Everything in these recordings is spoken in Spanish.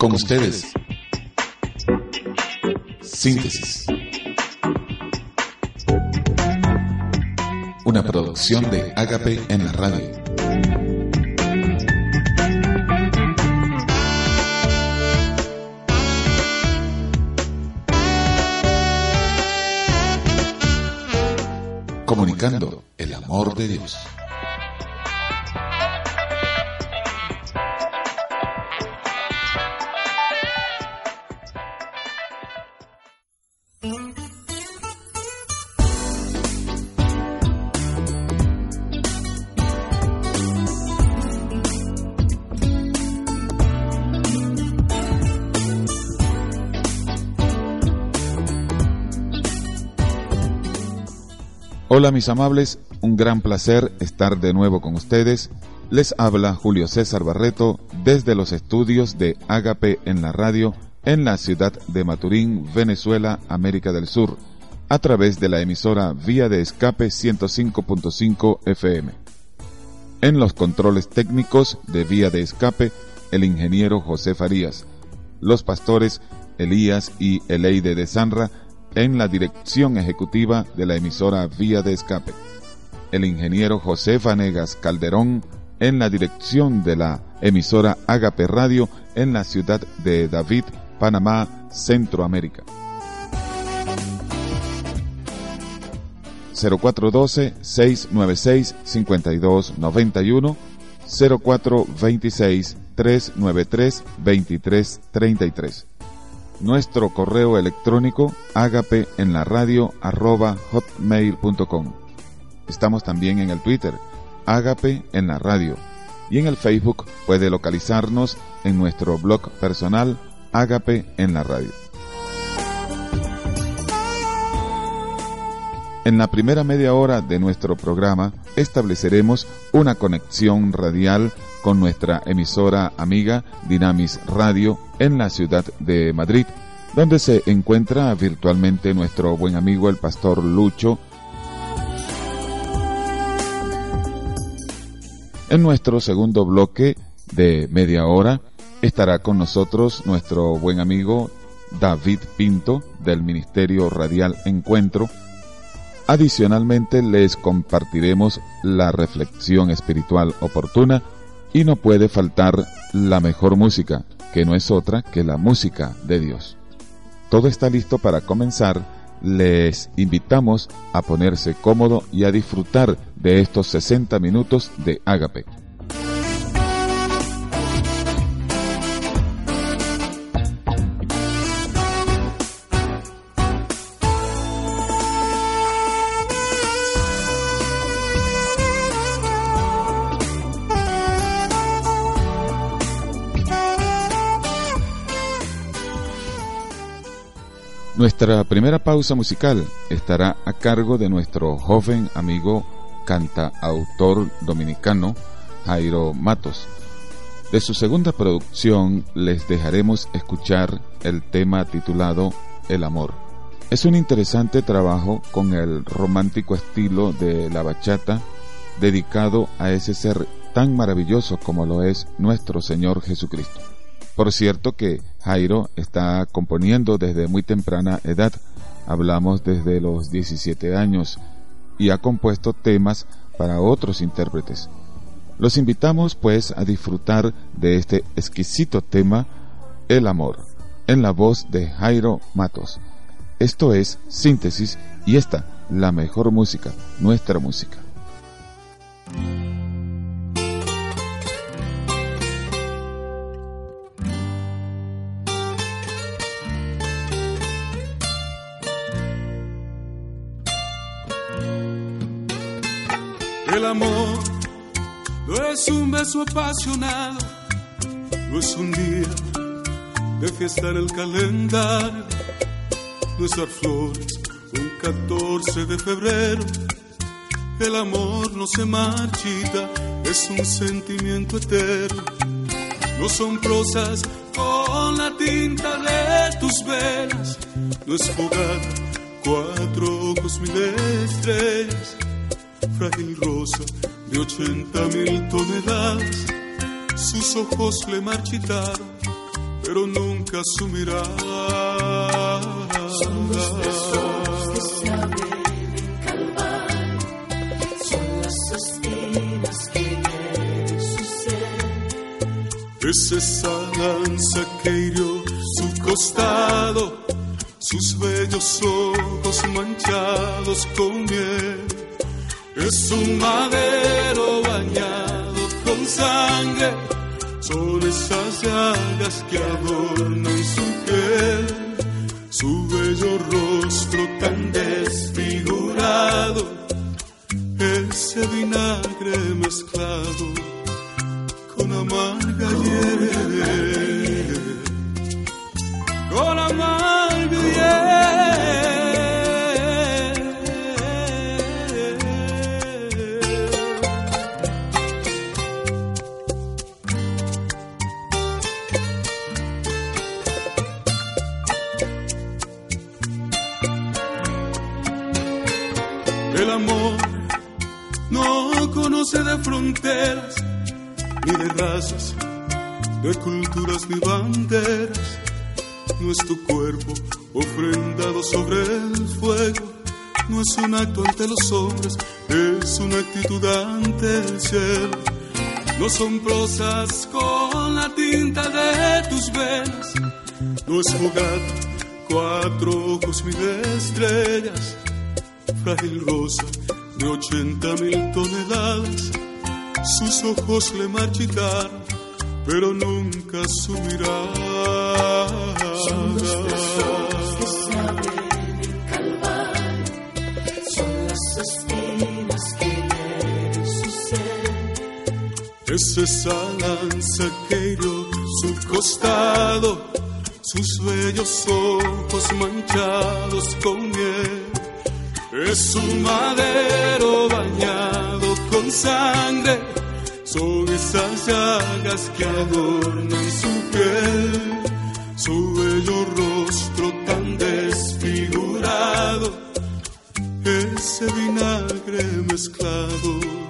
Con ustedes. Síntesis. Una producción de Agape en la radio. Comunicando el amor de Dios. Hola mis amables, un gran placer estar de nuevo con ustedes. Les habla Julio César Barreto desde los estudios de Ágape en la radio en la ciudad de Maturín, Venezuela, América del Sur, a través de la emisora Vía de Escape 105.5 FM. En los controles técnicos de Vía de Escape, el ingeniero José Farías, los pastores Elías y Eleide de Sanra, en la dirección ejecutiva de la emisora Vía de Escape. El ingeniero José Vanegas Calderón en la dirección de la emisora Agape Radio en la ciudad de David, Panamá, Centroamérica. 0412-696-5291, 0426-393-2333 nuestro correo electrónico agape en la radio arroba. Estamos también en el Twitter, agape en la radio. Y en el Facebook puede localizarnos en nuestro blog personal, agape en la radio. En la primera media hora de nuestro programa estableceremos una conexión radial con nuestra emisora amiga Dinamis Radio en la ciudad de Madrid, donde se encuentra virtualmente nuestro buen amigo el pastor Lucho. En nuestro segundo bloque de media hora estará con nosotros nuestro buen amigo David Pinto del Ministerio Radial Encuentro. Adicionalmente les compartiremos la reflexión espiritual oportuna y no puede faltar la mejor música, que no es otra que la música de Dios. Todo está listo para comenzar. Les invitamos a ponerse cómodo y a disfrutar de estos 60 minutos de Ágape. Nuestra primera pausa musical estará a cargo de nuestro joven amigo cantautor dominicano Jairo Matos. De su segunda producción les dejaremos escuchar el tema titulado El amor. Es un interesante trabajo con el romántico estilo de la bachata dedicado a ese ser tan maravilloso como lo es nuestro Señor Jesucristo. Por cierto que Jairo está componiendo desde muy temprana edad, hablamos desde los 17 años, y ha compuesto temas para otros intérpretes. Los invitamos pues a disfrutar de este exquisito tema, El amor, en la voz de Jairo Matos. Esto es Síntesis y esta, la mejor música, nuestra música. El amor no es un beso apasionado, no es un día de fiesta en el calendario, no es dar flores un 14 de febrero. El amor no se marchita, es un sentimiento eterno. No son prosas con la tinta de tus velas, no es fogata, cuatro ojos, mil estrellas frágil rosa de ochenta mil toneladas. Sus ojos le marchitaron, pero nunca su mirada. Son los besos que se abren en Calvario, son las espinas que hieren su ser. Es esa lanza que hirió su costado, sus bellos ojos manchados con miel. Es un madero bañado con sangre, son esas llagas que adornan su piel, su bello rostro tan desfigurado, ese vinagre mezclado con amarga hiel, No es tu cuerpo ofrendado sobre el fuego, no es un acto ante los hombres, es una actitud ante el cielo. No son prosas con la tinta de tus venas, no es jugar cuatro ojos mil estrellas frágil rosa de ochenta mil toneladas. Sus ojos le marchitaron, pero nunca su. Es esa lanza que hirió su costado, sus bellos ojos manchados con miel. Es un madero bañado con sangre, son esas llagas que adornan su piel, su bello rostro tan desfigurado, ese vinagre mezclado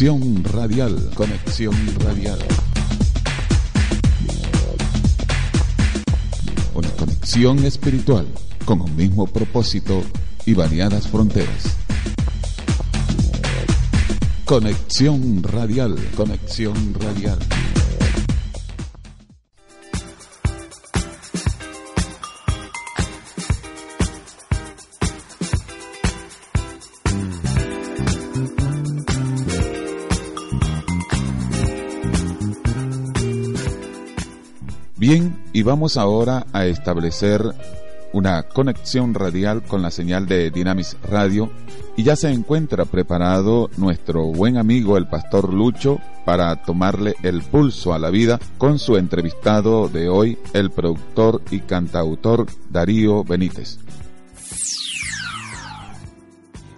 Conexión Radial, Conexión Radial. Una conexión espiritual con un mismo propósito y variadas fronteras. Conexión Radial, Conexión Radial. Y vamos ahora a establecer una conexión radial con la señal de Dynamis Radio y ya se encuentra preparado nuestro buen amigo el pastor Lucho para tomarle el pulso a la vida con su entrevistado de hoy, el productor y cantautor Darío Benítez.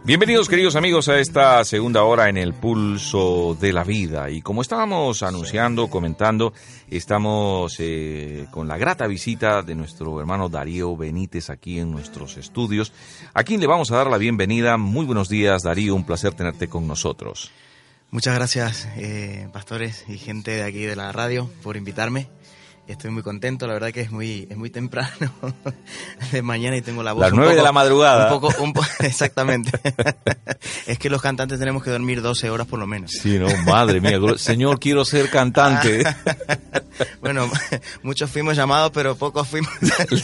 Bienvenidos queridos amigos a esta segunda hora en el pulso de la vida y como estábamos anunciando, comentando, estamos eh, con la grata visita de nuestro hermano Darío Benítez aquí en nuestros estudios, a quien le vamos a dar la bienvenida. Muy buenos días Darío, un placer tenerte con nosotros. Muchas gracias, eh, pastores y gente de aquí de la radio, por invitarme. Estoy muy contento, la verdad que es muy, es muy temprano de mañana y tengo la voz. Las nueve de la madrugada. Un poco, un po- exactamente. es que los cantantes tenemos que dormir 12 horas por lo menos. Sí, no, madre mía, señor, quiero ser cantante. Bueno, muchos fuimos llamados, pero pocos fuimos.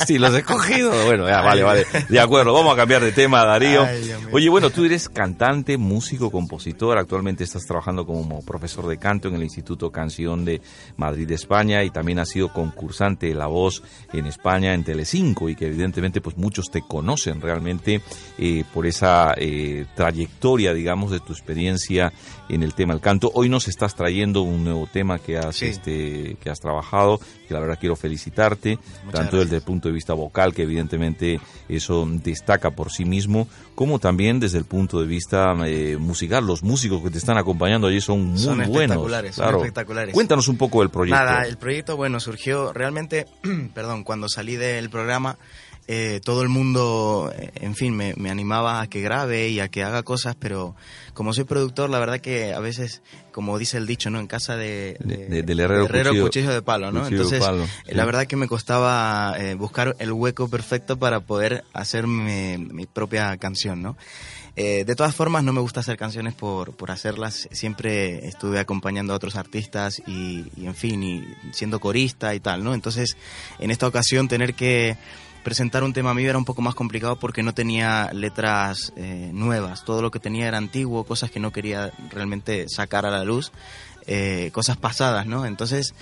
Sí, los he escogido. Bueno, ya, vale, vale. De acuerdo, vamos a cambiar de tema, Darío. Ay. Oye, bueno, tú eres cantante, músico, compositor. Actualmente estás trabajando como profesor de canto en el Instituto Canción de Madrid, España, y también has sido concursante de La Voz en España, en Telecinco, y que evidentemente pues muchos te conocen realmente eh, por esa eh, trayectoria, digamos, de tu experiencia en el tema del canto. Hoy nos estás trayendo un nuevo tema que has, Sí. este, que has trabajado, que la verdad quiero felicitarte, Muchas tanto desde el punto de vista vocal, que evidentemente eso destaca por sí mismo, como también desde el punto de vista eh, musical. Los músicos que te están acompañando allí son muy Son buenos. espectaculares, son espectaculares. Cuéntanos un poco del proyecto. Nada, el proyecto, bueno, surgió realmente, perdón, cuando salí del programa, eh, todo el mundo, eh, en fin, me, me animaba a que grabe y a que haga cosas, pero como soy productor, la verdad que a veces, como dice el dicho, ¿no? En casa de, De- de- del herrero, cuchillo- cuchillo, de palo, ¿no? Entonces, palo, eh, sí. la verdad que me costaba eh, buscar el hueco perfecto para poder hacer mi, mi propia canción, ¿no? Eh, de todas formas, no me gusta hacer canciones por, por hacerlas. Siempre estuve acompañando a otros artistas y, y, en fin, y siendo corista y tal, ¿no? Entonces, en esta ocasión, tener que presentar un tema mío era un poco más complicado porque no tenía letras eh, nuevas. Todo lo que tenía era antiguo, cosas que no quería realmente sacar a la luz, eh, cosas pasadas, ¿no? Entonces,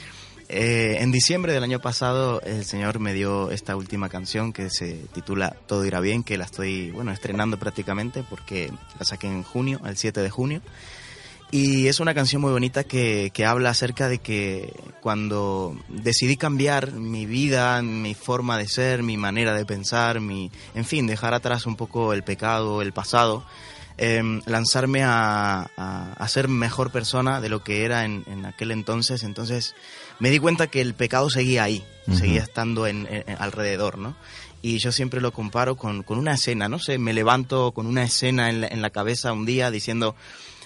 eh, en diciembre del año pasado, el señor me dio esta última canción que se titula Todo irá bien, que la estoy, bueno, estrenando prácticamente porque la saqué en junio, el 7 de junio. Y es una canción muy bonita que, que habla acerca de que cuando decidí cambiar mi vida, mi forma de ser, mi manera de pensar, mi, en fin, dejar atrás un poco el pecado, el pasado, em, lanzarme a, a, a ser mejor persona de lo que era en, en aquel entonces. Entonces me di cuenta que el pecado seguía ahí, seguía estando en, en- alrededor, ¿no? Y yo siempre lo comparo con, con una escena, no sé, me levanto con una escena en la, en la cabeza un día diciendo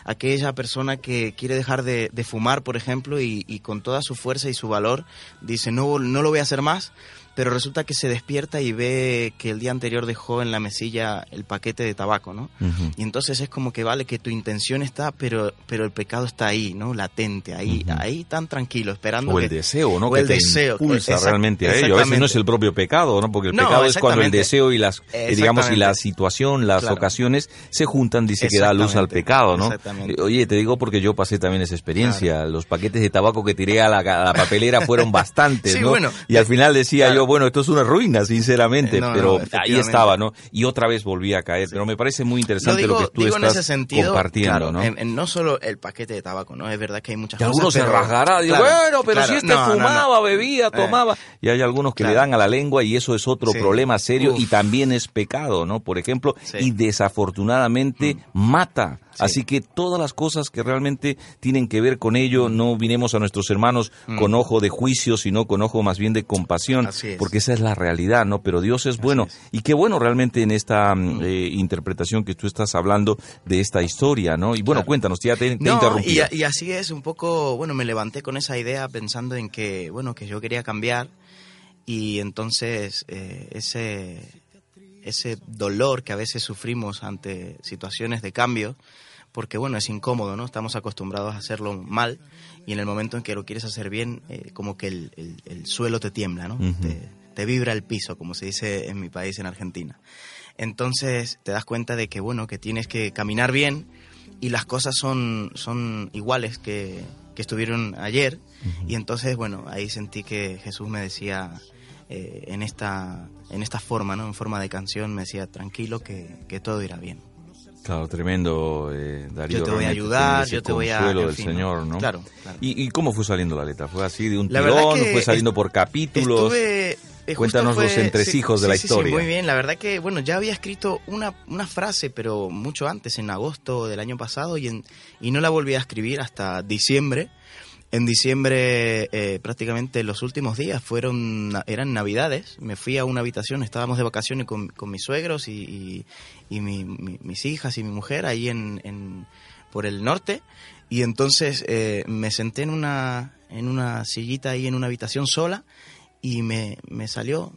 aquella persona que quiere dejar de, de fumar, por ejemplo, y, y con toda su fuerza y su valor dice, no, no lo voy a hacer más, pero resulta que se despierta y ve que el día anterior dejó en la mesilla el paquete de tabaco, ¿no? Y entonces es como que vale que tu intención está, pero, pero el pecado está ahí, ¿no? Latente, ahí, ahí tan tranquilo, esperando O el deseo, ¿no? o que el te deseo, impulsa exact- realmente a ello. A veces no es el propio pecado, ¿no? Porque el No, pecado es cuando el deseo y las, eh, digamos, y la situación, las Claro. ocasiones se juntan, dice que da luz al pecado, ¿no? Exactamente. Eh, Oye, te digo porque yo pasé también esa experiencia. Los paquetes de tabaco que tiré a la, a la papelera fueron bastantes, Sí, ¿no? bueno, y al final decía claro. yo, bueno, esto es una ruina, sinceramente, Eh, no, pero ahí estaba, ¿no? Y otra vez volví a caer. Pero me parece muy Lo interesante digo, lo que tú digo en estás ese sentido, compartiendo, claro, ¿no? En, en no solo el paquete de tabaco, ¿no? Es verdad que hay muchas Y cosas. algunos se pero- rasgará, digo, claro, bueno, pero claro, si este fumaba, bebía, Eh, tomaba. Y hay algunos que le dan a la lengua y eso es otro Sí. problema serio Uf. y también es pecado, ¿no? Por ejemplo, Sí. y desafortunadamente mata. Sí. Así que todas las cosas que realmente tienen que ver con ello, no vinemos a nuestros hermanos con ojo de juicio, sino con ojo más bien de compasión, Mm. Así es. Porque esa es la realidad, ¿no? Pero Dios es bueno. es. Y qué bueno realmente en esta mm, eh, interpretación que tú estás hablando de esta historia, ¿no? Y bueno, Claro. cuéntanos, ya te, te No, interrumpí. y, a- y así es un poco, bueno, me levanté con esa idea pensando en que, bueno, que yo quería cambiar y entonces eh, ese, ese dolor que a veces sufrimos ante situaciones de cambio, porque bueno, es incómodo, ¿no? Estamos acostumbrados a hacerlo mal y en el momento en que lo quieres hacer bien, eh, como que el, el- el suelo te tiembla, ¿no? Te vibra el piso, como se dice en mi país, en Argentina. Entonces te das cuenta de que, bueno, que tienes que caminar bien y las cosas son, son iguales que, que estuvieron ayer. Y entonces, bueno, ahí sentí que Jesús me decía eh, en, esta, en esta forma, ¿no? En forma de canción, me decía, tranquilo, que, que todo irá bien. Tremendo, eh, Darío. Yo te voy a ayudar, yo te voy a- consuelo del fin, Señor, ¿no? Claro, claro. ¿Y, y cómo fue saliendo la letra? ¿Fue así de un La tirón? que ¿Fue saliendo por capítulos? Estuve, eh, Cuéntanos los entresijos de la sí, sí, historia. muy bien, la verdad que, bueno, ya había escrito una, una frase, pero mucho antes, en agosto del año pasado, y, en, y no la volví a escribir hasta diciembre. En diciembre, eh, prácticamente los últimos días fueron eran navidades. Me fui a una habitación, estábamos de vacaciones con, mis suegros y, mi- mi- mis hijas y mi mujer ahí en, en- por el norte. Y entonces eh, me senté en una, en una sillita ahí en una habitación sola y me, me salió.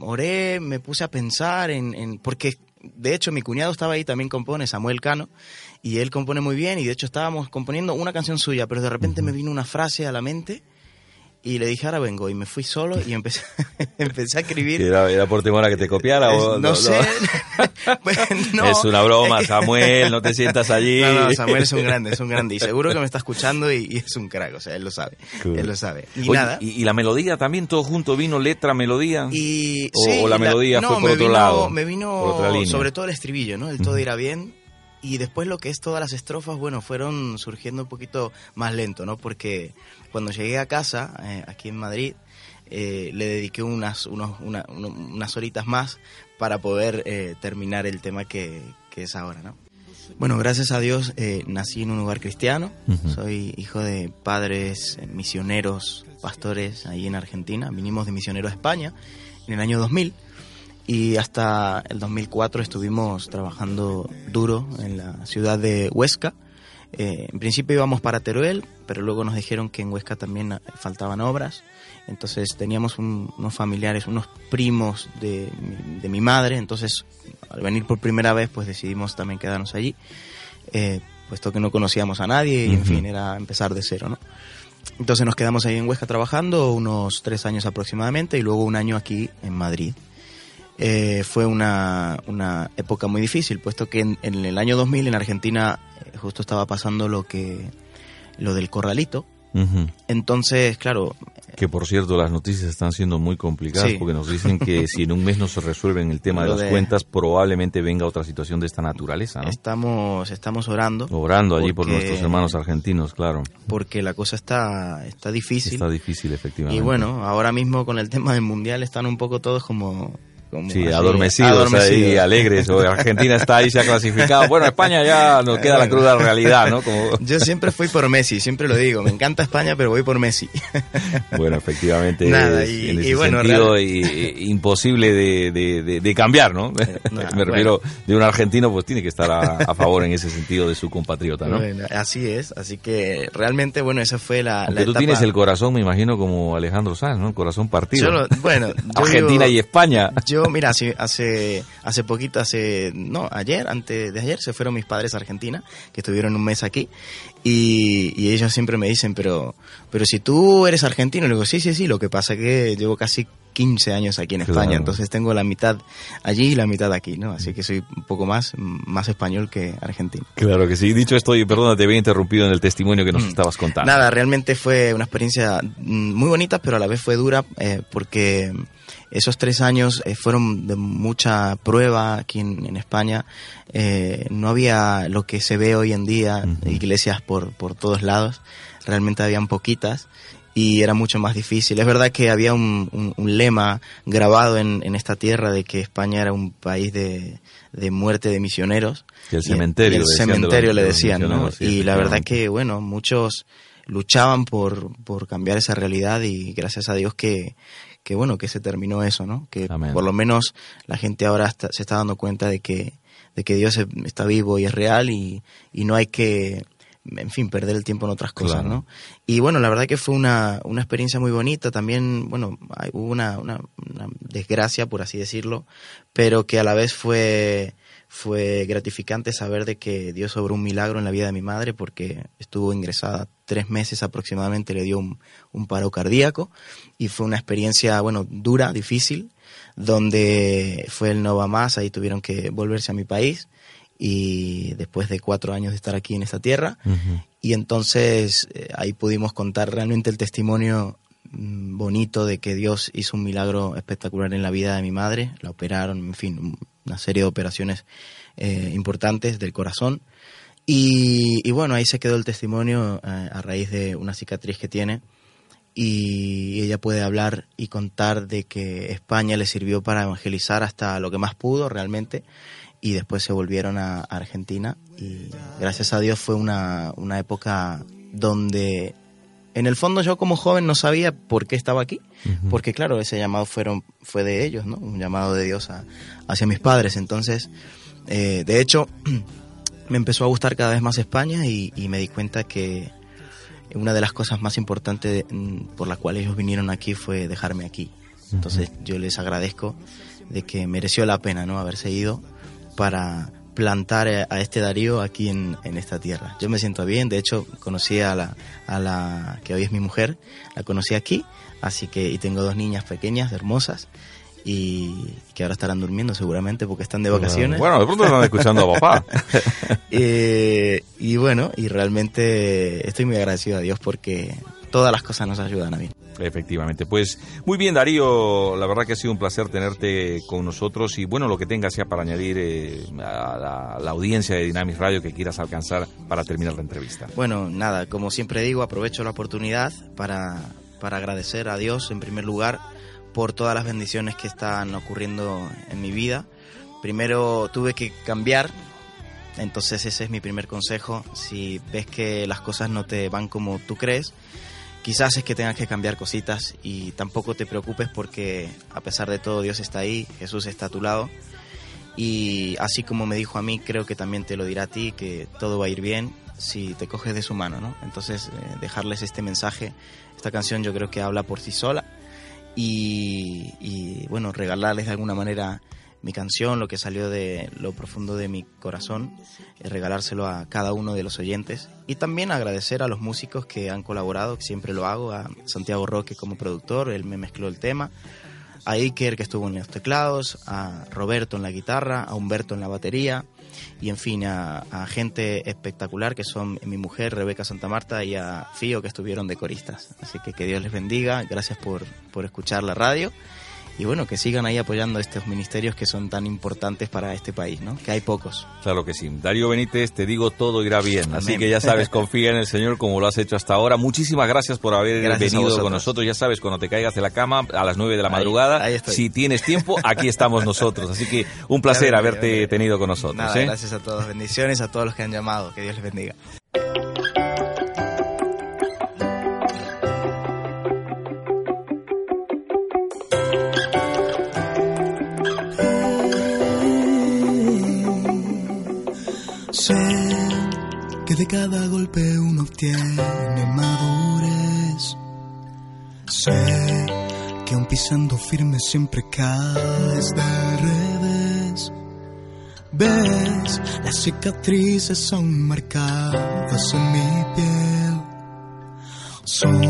Oré, me puse a pensar en, en, porque de hecho mi cuñado estaba ahí, también compone, Samuel Cano, y él compone muy bien y de hecho estábamos componiendo una canción suya, pero de repente me vino una frase a la mente y le dije, ahora vengo, y me fui solo y empecé, empecé a escribir. ¿Era, ¿Era, por temor a que te copiara? o, no, no, sé. no, es una broma, es que... Samuel, no te sientas allí. No, no, Samuel es un grande, es un grande. Y seguro que me está escuchando y, y es un crack, o sea, él lo sabe. Cool. Él lo sabe. Y Oye, nada. Y, y, la melodía también, todo junto, vino letra, melodía? Y, o, sí, o la melodía la, fue no, por otro vino, lado? Me vino sobre todo el estribillo, ¿no? El todo irá bien y después lo que es todas las estrofas, bueno, fueron surgiendo un poquito más lento, ¿no? Porque cuando llegué a casa, eh, aquí en Madrid, eh, le dediqué unas, unos, una, unas horitas más para poder eh, terminar el tema que, que, es ahora, ¿no? Bueno, gracias a Dios eh, nací en un lugar cristiano, uh -huh. soy hijo de padres misioneros, pastores ahí en Argentina, vinimos de misionero a España en el año 2000 y hasta el 2004 estuvimos trabajando duro en la ciudad de Huesca. Eh, en principio íbamos para Teruel, pero luego nos dijeron que en Huesca también faltaban obras. Entonces teníamos un, unos familiares, unos primos de, de, mi madre. Entonces, al venir por primera vez, pues decidimos también quedarnos allí, eh, puesto que no conocíamos a nadie y, uh -huh. en fin, era empezar de cero, ¿no? Entonces nos quedamos ahí en Huesca trabajando unos tres años aproximadamente y luego un año aquí en Madrid. Eh, fue una, una, época muy difícil, puesto que en, en, el año 2000 en Argentina eh, justo estaba pasando lo que lo del corralito. Uh -huh. Entonces, claro. Que por cierto, las noticias están siendo muy complicadas sí. porque nos dicen que si en un mes no se resuelven el tema de las de... cuentas, probablemente venga otra situación de esta naturaleza. ¿no? Estamos, estamos orando. Orando allí por nuestros hermanos argentinos, claro. Porque la cosa está, está difícil. Está difícil, efectivamente. Y bueno, ahora mismo con el tema del mundial están un poco todos como sí, así, adormecidos, adormecidos, ahí, alegres. O Argentina está ahí, se ha clasificado. Bueno, España ya nos queda la cruda realidad, ¿no? Como... Yo siempre fui por Messi, siempre lo digo. Me encanta España, pero voy por Messi. Bueno, efectivamente. Nada, es, y, en ese y bueno, sentido, y, imposible de, de, de, de, cambiar, ¿no? Eh, Me refiero, bueno. de un argentino, pues tiene que estar a, a, favor en ese sentido de su compatriota, ¿no? Bueno, así es, así que realmente, bueno, esa fue la. Aunque la tú etapa... tienes el corazón, me imagino, como Alejandro Sanz, ¿no? Corazón partido. Yo lo, bueno, yo Argentina y España. Yo, mira, hace, hace poquito, hace, no, ayer, antes de ayer, se fueron mis padres a Argentina, que estuvieron un mes aquí, y, y ellos siempre me dicen, pero, pero si tú eres argentino, le digo, sí, sí, sí, lo que pasa que llevo casi 15 años aquí en España, Claro. entonces tengo la mitad allí y la mitad aquí, ¿no? Así que soy un poco más, más español que argentino. Claro que sí. Dicho esto, y perdona, te había interrumpido en el testimonio que nos Mm. estabas contando. Nada, realmente fue una experiencia mm, muy bonita, pero a la vez fue dura eh, porque esos tres años eh, fueron de mucha prueba aquí en, en España. Eh, no había lo que se ve hoy en día, iglesias por, por todos lados. Realmente habían poquitas y era mucho más difícil. Es verdad que había un, un- un lema grabado en, en esta tierra de que España era un país de, de muerte de misioneros. Que el cementerio, y el cementerio le decían, ¿no? sí, y la verdad que, bueno, muchos luchaban por, por cambiar esa realidad y gracias a Dios que, que bueno, que se terminó eso, ¿no? Que Amén. por lo menos la gente ahora está- se está dando cuenta de que, de que Dios está vivo y es real y, y no hay que, en fin, perder el tiempo en otras cosas, Claro. ¿no? Y bueno, la verdad que fue una, una experiencia muy bonita. También, bueno, hay- hubo una, una, una desgracia, por así decirlo, pero que a la vez fue, fue gratificante saber de que Dios obró un milagro en la vida de mi madre porque estuvo ingresada tres meses aproximadamente, le dio un, un paro cardíaco y fue una experiencia, bueno, dura, difícil, donde fue el no va más, ahí tuvieron que volverse a mi país y después de cuatro años de estar aquí en esta tierra, y entonces eh, ahí pudimos contar realmente el testimonio bonito de que Dios hizo un milagro espectacular en la vida de mi madre. La operaron, en fin, un- una serie de operaciones eh, importantes del corazón. Y, y bueno, ahí se quedó el testimonio eh, a raíz de una cicatriz que tiene. Y ella puede hablar y contar de que España le sirvió para evangelizar hasta lo que más pudo realmente y después se volvieron a Argentina y gracias a Dios fue una, una época donde en el fondo yo como joven no sabía por qué estaba aquí, porque claro, ese llamado fueron, fue de ellos, ¿no? Un llamado de Dios a- hacia mis padres. Entonces, eh, de hecho, me empezó a gustar cada vez más España y, y me di cuenta que una de las cosas más importantes mm, por las cuales ellos vinieron aquí fue dejarme aquí. Entonces yo les agradezco de que mereció la pena no haberse ido para plantar a este Darío aquí en, en, esta tierra. Yo me siento bien, de hecho conocí a la, a la que hoy es mi mujer, la conocí aquí, así que y tengo dos niñas pequeñas, hermosas, y que ahora estarán durmiendo seguramente porque están de vacaciones. Bueno, de pronto están escuchando a papá. eh, y bueno, y realmente estoy muy agradecido a Dios porque todas las cosas nos ayudan a mí. Efectivamente, pues muy bien Darío, la verdad que ha sido un placer tenerte con nosotros y bueno, lo que tengas ya para añadir eh, a la, la, audiencia de Dynamic Radio que quieras alcanzar para terminar la entrevista. Bueno, nada, como siempre digo, aprovecho la oportunidad para, para agradecer a Dios en primer lugar por todas las bendiciones que están ocurriendo en mi vida. Primero tuve que cambiar, entonces ese es mi primer consejo. Si ves que las cosas no te van como tú crees, quizás es que tengas que cambiar cositas y tampoco te preocupes porque a pesar de todo Dios está ahí, Jesús está a tu lado. Y así como me dijo a mí, creo que también te lo dirá a ti, que todo va a ir bien si te coges de su mano, ¿no? Entonces, eh, dejarles este mensaje, esta canción yo creo que habla por sí sola y, y, bueno, regalarles de alguna manera mi canción, lo que salió de lo profundo de mi corazón, eh, regalárselo a cada uno de los oyentes y también agradecer a los músicos que han colaborado, que siempre lo hago, a Santiago Roque como productor, él me mezcló el tema, a Iker que estuvo en los teclados, a Roberto en la guitarra, a Humberto en la batería y en fin a, gente espectacular que son mi mujer Rebeca Santa Marta y a Fío que estuvieron de coristas. Así que que Dios les bendiga, gracias por, por escuchar la radio y bueno, que sigan ahí apoyando estos ministerios que son tan importantes para este país, ¿no? Que hay pocos. Claro que sí. Darío Benítez, te digo, todo irá bien. Amén. Así que ya sabes, confía en el Señor como lo has hecho hasta ahora. Muchísimas gracias por haber gracias venido con nosotros. Ya sabes, cuando te caigas de la cama a las 9 de la madrugada, ahí, si tienes tiempo, aquí estamos nosotros. Así que un placer haberte tenido con nosotros. Nada, ¿eh? Gracias a todos. Bendiciones a todos los que han llamado. Que Dios les bendiga. Cada golpe uno obtiene madurez. Sé que aun pisando firme siempre caes de revés. Ves, las cicatrices son marcadas en mi piel. Son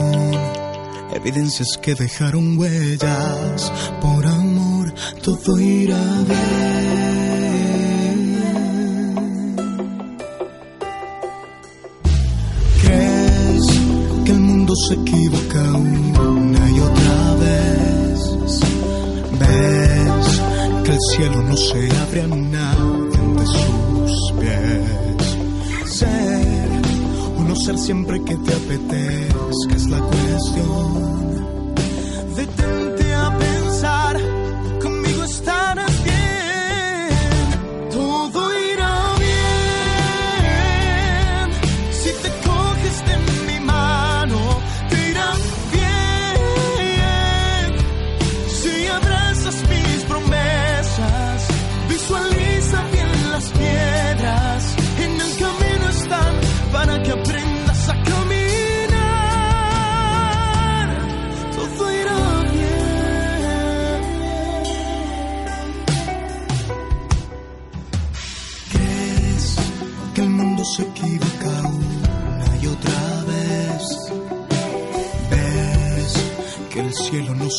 evidencias que dejaron huellas. Por amor, todo irá bien. Se equivoca una y otra vez? ¿Ves que el cielo no se abre a nadie ante sus pies? Ser o no ser siempre que te apetezca es la cuestión.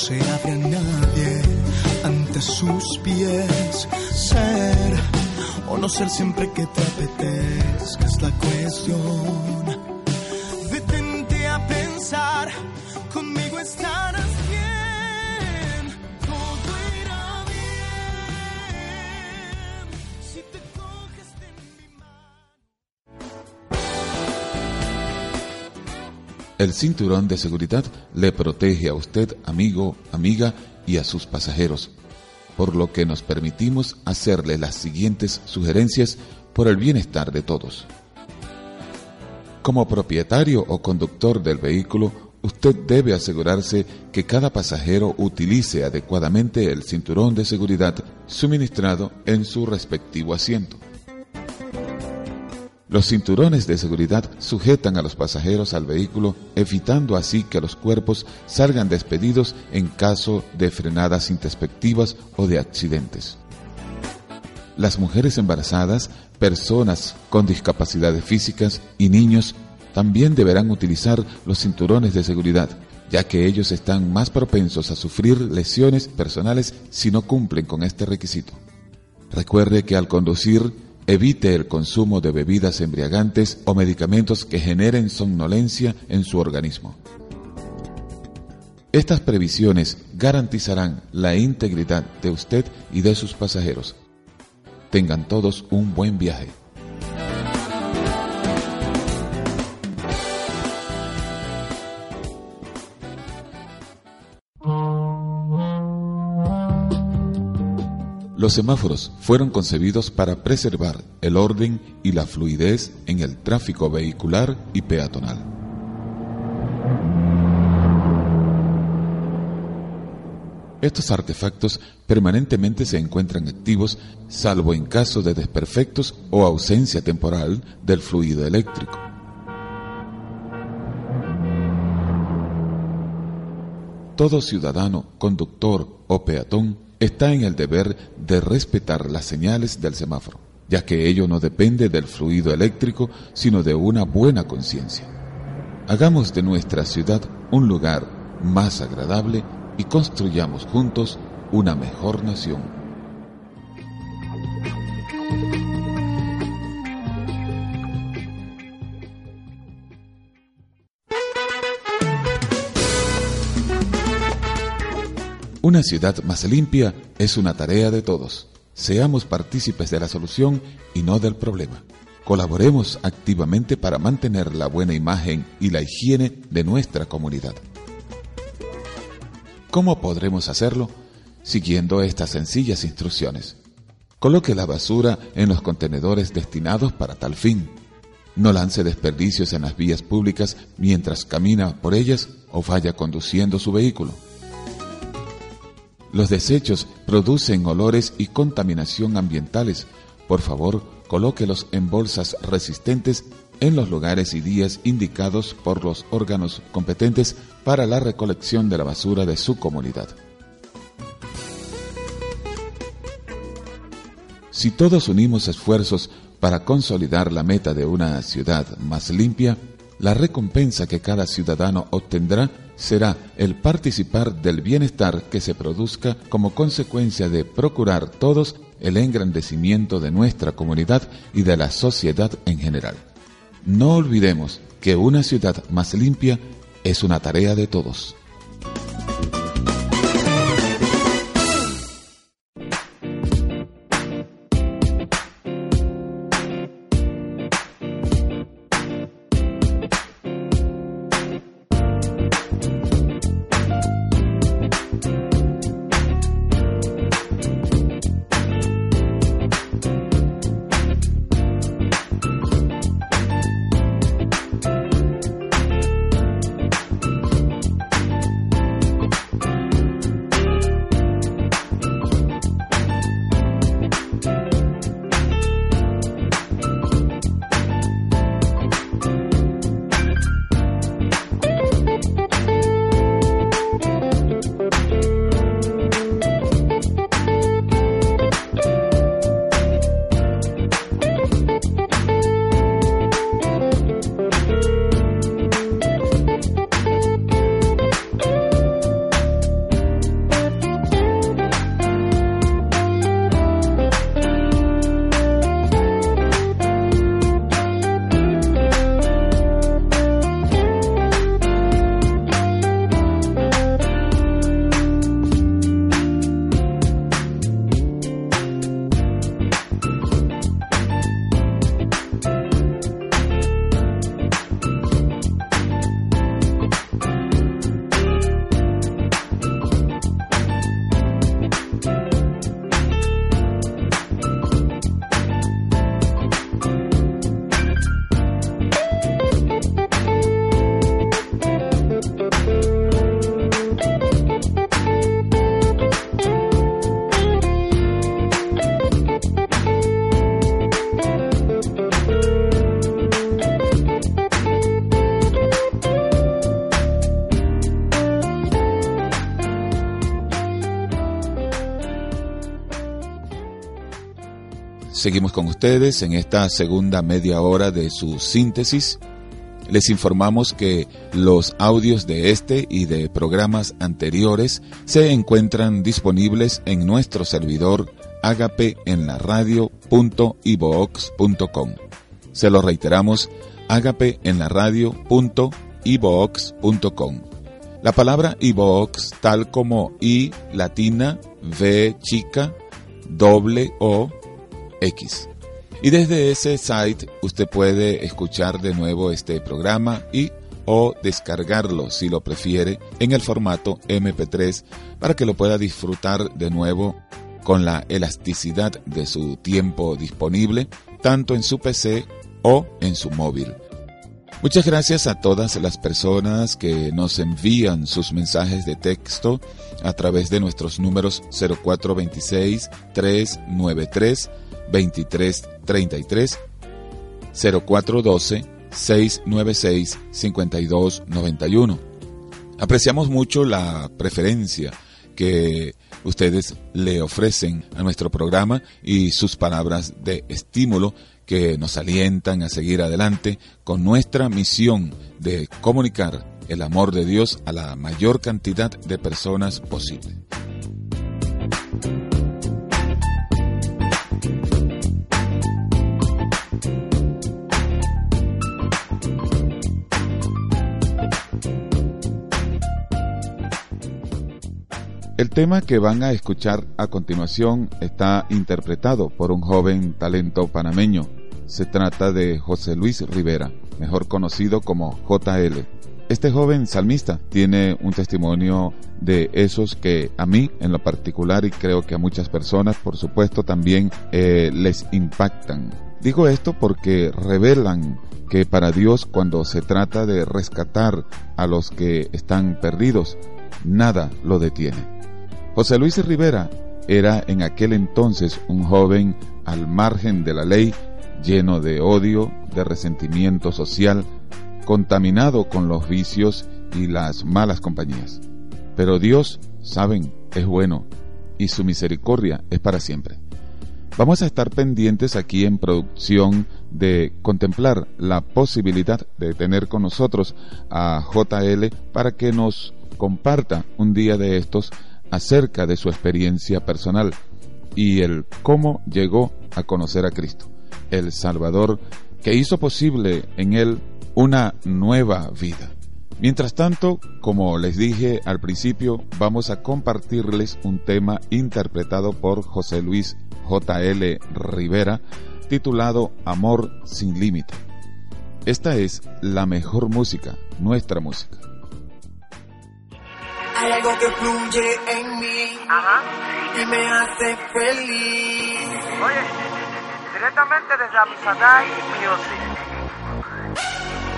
Se abre a nadie ante sus pies? Ser o no ser siempre que te apetezca es la cuestión. Detente a pensar, conmigo estarás El cinturón de seguridad le protege a usted, amigo, amiga, y a sus pasajeros, por lo que nos permitimos hacerle las siguientes sugerencias por el bienestar de todos. Como propietario o conductor del vehículo, usted debe asegurarse que cada pasajero utilice adecuadamente el cinturón de seguridad suministrado en su respectivo asiento. Los cinturones de seguridad sujetan a los pasajeros al vehículo, evitando así que los cuerpos salgan despedidos en caso de frenadas introspectivas o de accidentes. Las mujeres embarazadas, personas con discapacidades físicas y niños también deberán utilizar los cinturones de seguridad, ya que ellos están más propensos a sufrir lesiones personales si no cumplen con este requisito. Recuerde que al conducir evite el consumo de bebidas embriagantes o medicamentos que generen somnolencia en su organismo. Estas previsiones garantizarán la integridad de usted y de sus pasajeros. Tengan todos un buen viaje. Los semáforos fueron concebidos para preservar el orden y la fluidez en el tráfico vehicular y peatonal. Estos artefactos permanentemente se encuentran activos salvo en caso de desperfectos o ausencia temporal del fluido eléctrico. Todo ciudadano, conductor o peatón está en el deber de respetar las señales del semáforo, ya que ello no depende del fluido eléctrico, sino de una buena conciencia. Hagamos de nuestra ciudad un lugar más agradable y construyamos juntos una mejor nación. Una ciudad más limpia es una tarea de todos. Seamos partícipes de la solución y no del problema. Colaboremos activamente para mantener la buena imagen y la higiene de nuestra comunidad. ¿Cómo podremos hacerlo? Siguiendo estas sencillas instrucciones. Coloque la basura en los contenedores destinados para tal fin. No lance desperdicios en las vías públicas mientras camina por ellas o vaya conduciendo su vehículo. Los desechos producen olores y contaminación ambientales. Por favor, colóquelos en bolsas resistentes en los lugares y días indicados por los órganos competentes para la recolección de la basura de su comunidad. Si todos unimos esfuerzos para consolidar la meta de una ciudad más limpia, la recompensa que cada ciudadano obtendrá será el participar del bienestar que se produzca como consecuencia de procurar todos el engrandecimiento de nuestra comunidad y de la sociedad en general. No olvidemos que una ciudad más limpia es una tarea de todos. Seguimos con ustedes en esta segunda media hora de su síntesis. Les informamos que los audios de este y de programas anteriores se encuentran disponibles en nuestro servidor agape en la radio.ibox.com. Se lo reiteramos, agape en la radio.ibox.com. La palabra ibox, tal como i latina, v chica, doble o Y desde ese site usted puede escuchar de nuevo este programa y o descargarlo si lo prefiere en el formato MP3 para que lo pueda disfrutar de nuevo con la elasticidad de su tiempo disponible, tanto en su PC o en su móvil. Muchas gracias a todas las personas que nos envían sus mensajes de texto a través de nuestros números 0426 393 2333 0412 696 5291. Apreciamos mucho la preferencia que ustedes le ofrecen a nuestro programa y sus palabras de estímulo que nos alientan a seguir adelante con nuestra misión de comunicar el amor de Dios a la mayor cantidad de personas posible. El tema que van a escuchar a continuación está interpretado por un joven talento panameño. Se trata de José Luis Rivera, mejor conocido como JL. Este joven salmista tiene un testimonio de esos que a mí en lo particular y creo que a muchas personas por supuesto también eh, les impactan. Digo esto porque revelan que para Dios cuando se trata de rescatar a los que están perdidos, nada lo detiene. José Luis Rivera era en aquel entonces un joven al margen de la ley, lleno de odio, de resentimiento social, contaminado con los vicios y las malas compañías. Pero Dios, saben, es bueno y su misericordia es para siempre. Vamos a estar pendientes aquí en producción de contemplar la posibilidad de tener con nosotros a JL para que nos comparta un día de estos acerca de su experiencia personal y el cómo llegó a conocer a Cristo, el Salvador que hizo posible en él una nueva vida. Mientras tanto, como les dije al principio, vamos a compartirles un tema interpretado por José Luis J.L. Rivera, titulado Amor sin límite. Esta es la mejor música, nuestra música. Hay algo que fluye en mí y me hace feliz. Oye, directamente desde Amsterdam, Music.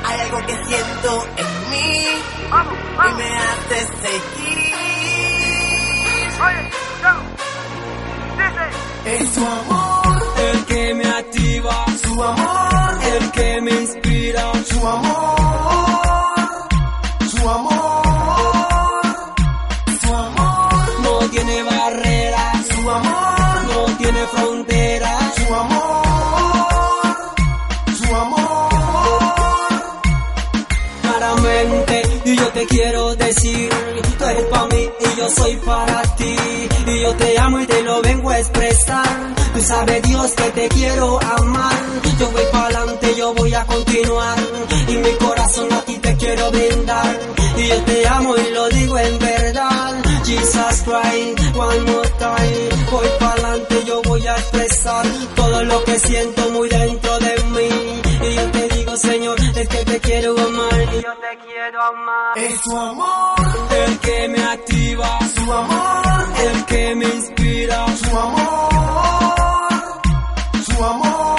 Hay algo que siento en mí Vamos, y me hace seguir. Oye, no. Dice. Es su amor el que me activa, su amor el que me inspira, su amor, su amor, yo soy para ti. Y yo te amo y te lo vengo a expresar. Tú sabes Dios que te quiero amar. Yo voy para adelante, yo voy a continuar. Y mi corazón a ti te quiero brindar. Y yo te amo y lo digo en verdad. Jesus Christ, one more time. Voy para adelante, yo voy a expresar todo lo que siento muy dentro de mí. Y yo te digo, Señor, es que te quiero amar. Yo te quiero amar. Es su amor que me activa, su amor el que me inspira, su amor, su amor.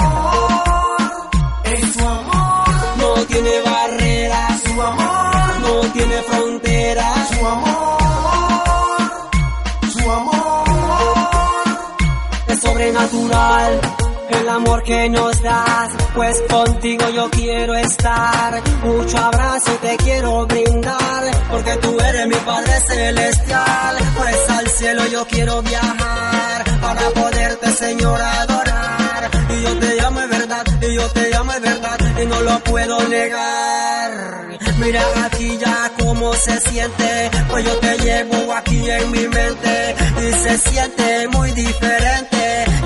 Es su amor, no tiene barreras, su amor no tiene fronteras, su amor, su amor es sobrenatural. El amor que nos das, pues contigo yo quiero estar. Mucho abrazo te quiero brindar, porque tú eres mi Padre Celestial. Pues al cielo yo quiero viajar, para poderte, Señor, adorar. yo te amo de verdad y no lo puedo negar. Mira aquí ya cómo se siente, pues yo te llevo aquí en mi mente y se siente muy diferente.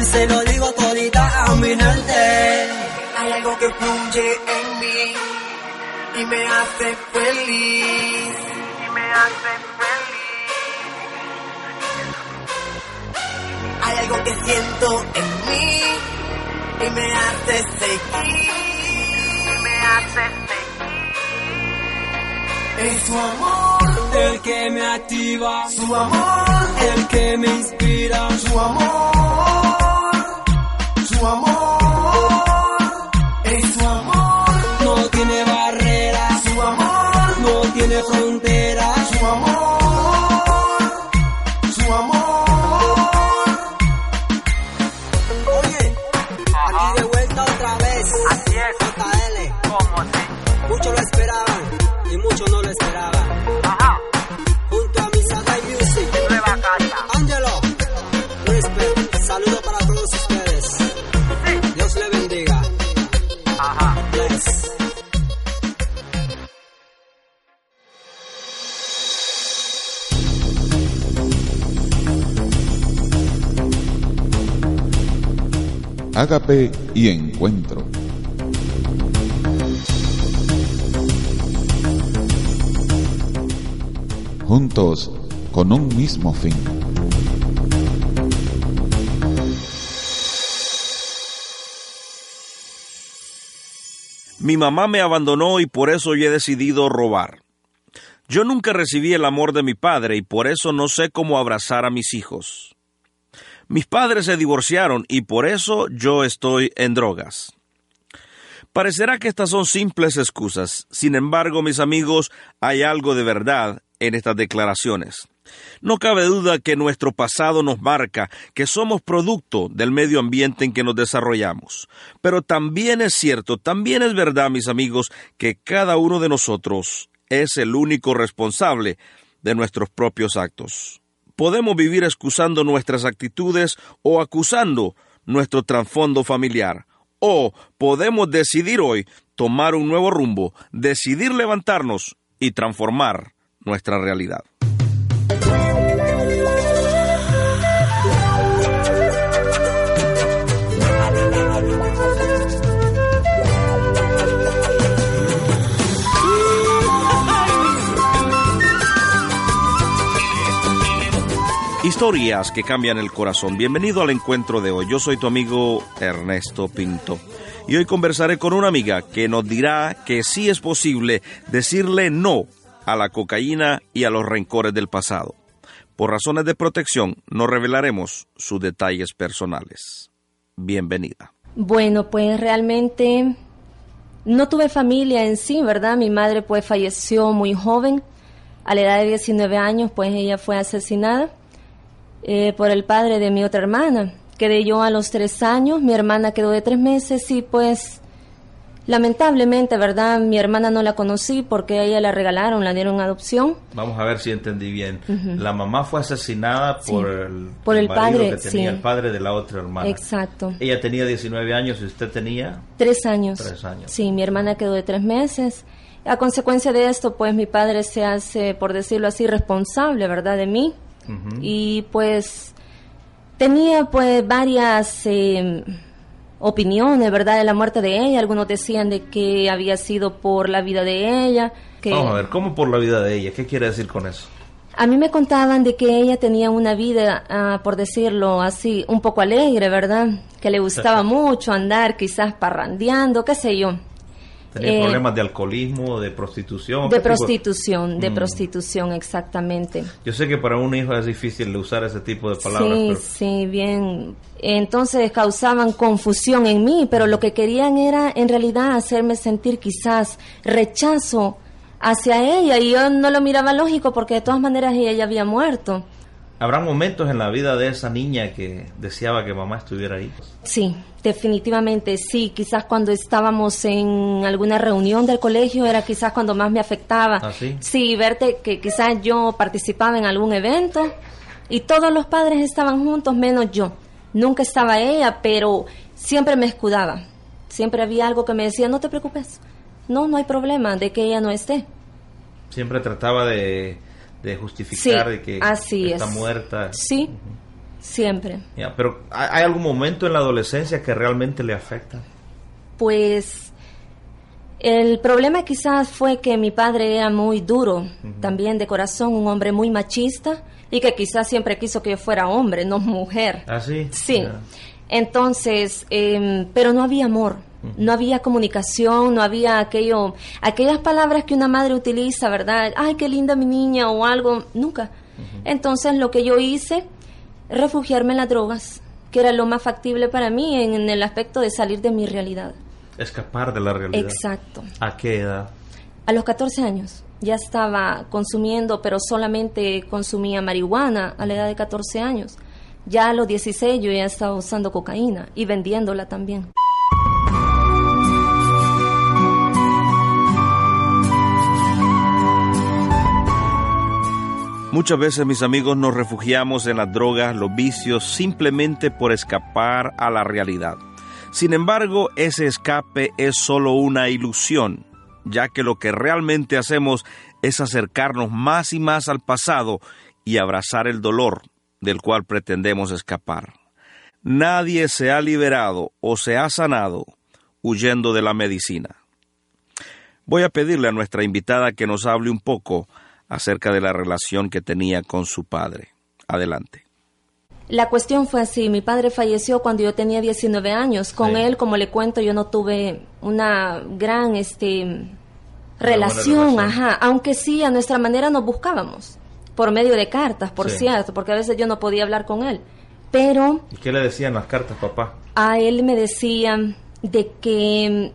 Y se lo digo todita a mi gente. Hay algo que fluye en mí y me hace feliz. Y me hace feliz. Hay algo que siento en mí y me hace seguir. Y me hace seguir. Es su amor, El que me activa, su amor, el que me inspira, su amor, su amor. Es su amor, no tiene barreras, su amor, no tiene fronteras. su amor, su amor. Oye, aquí de vuelta otra vez. Así es. JL, ¿Cómo así? muchos lo esperaban y muchos no lo esperaban. Ágape y encuentro. Juntos con un mismo fin. Mi mamá me abandonó y por eso he decidido robar. Yo nunca recibí el amor de mi padre y por eso no sé cómo abrazar a mis hijos. Mis padres se divorciaron y por eso yo estoy en drogas. Parecerá que estas son simples excusas. Sin embargo, mis amigos, hay algo de verdad en estas declaraciones. No cabe duda que nuestro pasado nos marca que somos producto del medio ambiente en que nos desarrollamos. Pero también es cierto, también es verdad, mis amigos, que cada uno de nosotros es el único responsable de nuestros propios actos. Podemos vivir excusando nuestras actitudes o acusando nuestro trasfondo familiar. O podemos decidir hoy tomar un nuevo rumbo, decidir levantarnos y transformar nuestra realidad. Historias que cambian el corazón. Bienvenido al encuentro de hoy. Yo soy tu amigo Ernesto Pinto. Y hoy conversaré con una amiga que nos dirá que sí es posible decirle no a la cocaína y a los rencores del pasado. Por razones de protección, no revelaremos sus detalles personales. Bienvenida. Bueno, pues realmente no tuve familia en sí, ¿verdad? Mi madre pues falleció muy joven, a la edad de 19 años, pues ella fue asesinada eh, por el padre de mi otra hermana. Quedé yo a los tres años, mi hermana quedó de tres meses y pues lamentablemente, ¿verdad? Mi hermana no la conocí porque a ella la regalaron, la dieron adopción. Vamos a ver si entendí bien. La mamá fue asesinada Sí, por el, por el padre, que tenía, sí. el padre de la otra hermana. Exacto. Ella tenía 19 años y usted tenía... Tres años. Tres años. Sí, mi hermana quedó de tres meses. A consecuencia de esto, pues mi padre se hace, por decirlo así, responsable, ¿verdad?, de mí. Y pues tenía pues varias eh, opiniones, ¿verdad?, de la muerte de ella. Algunos decían de que había sido por la vida de ella. Que Vamos a ver, ¿cómo por la vida de ella? ¿Qué quiere decir con eso? a mí me contaban de que ella tenía una vida, ah, por decirlo así, un poco alegre, ¿verdad? Que le gustaba mucho andar quizás parrandeando, qué sé yo. ¿Tenía Eh, problemas de alcoholismo, de prostitución? De ¿Qué tipo- prostitución, de Mm. prostitución, exactamente. Yo sé que para un hijo es difícil usar ese tipo de palabras, Sí, pero sí, bien. Entonces causaban confusión en mí, pero lo que querían era en realidad hacerme sentir quizás rechazo hacia ella y yo no lo miraba lógico porque de todas maneras ella ya había muerto. Habrá momentos en la vida de esa niña que deseaba que mamá estuviera ahí. Sí, definitivamente sí. Quizás cuando estábamos en alguna reunión del colegio era quizás cuando más me afectaba. ¿Ah, sí? Sí, verte que quizás yo participaba en algún evento y todos los padres estaban juntos menos yo. Nunca estaba ella, pero siempre me escudaba. Siempre había algo que me decía, no te preocupes, no, no hay problema de que ella no esté. Siempre trataba de, de Sí, justificar de que así está es. muerta. Sí, siempre. Pero ¿hay algún momento en la adolescencia que realmente le afecta? Pues el problema quizás fue que mi padre era muy duro, también de corazón, un hombre muy machista y que quizás siempre quiso que yo fuera hombre, no mujer. ¿Ah, sí? Entonces, em, pero no había amor, no había comunicación, no había aquello, aquellas palabras que una madre utiliza, ¿verdad? Ay, qué linda mi niña o algo, nunca. Entonces, lo que yo hice, refugiarme en las drogas, que era lo más factible para mí en, en el aspecto de salir de mi realidad. Escapar de la realidad. Exacto. ¿A qué edad? A los 14 años ya estaba consumiendo, pero solamente consumía marihuana a la edad de 14 años. Ya a los 16 yo ya estaba usando cocaína y vendiéndola también. Muchas veces, mis amigos, nos refugiamos en las drogas, los vicios, simplemente por escapar a la realidad. Sin embargo, ese escape es solo una ilusión, ya que lo que realmente hacemos es acercarnos más y más al pasado y abrazar el dolor del cual pretendemos escapar. Nadie se ha liberado o se ha sanado huyendo de la medicina. Voy a pedirle a nuestra invitada que nos hable un poco acerca de la relación que tenía con su padre. Adelante. La cuestión fue así, mi padre falleció cuando yo tenía 19 años. Con Sí. él, como le cuento, yo no tuve una gran este relación, relación. ajá, aunque sí a nuestra manera nos buscábamos por medio de cartas, por Sí. cierto, porque a veces yo no podía hablar con él. Pero ¿Y qué le decían las cartas, papá? a él me decían de que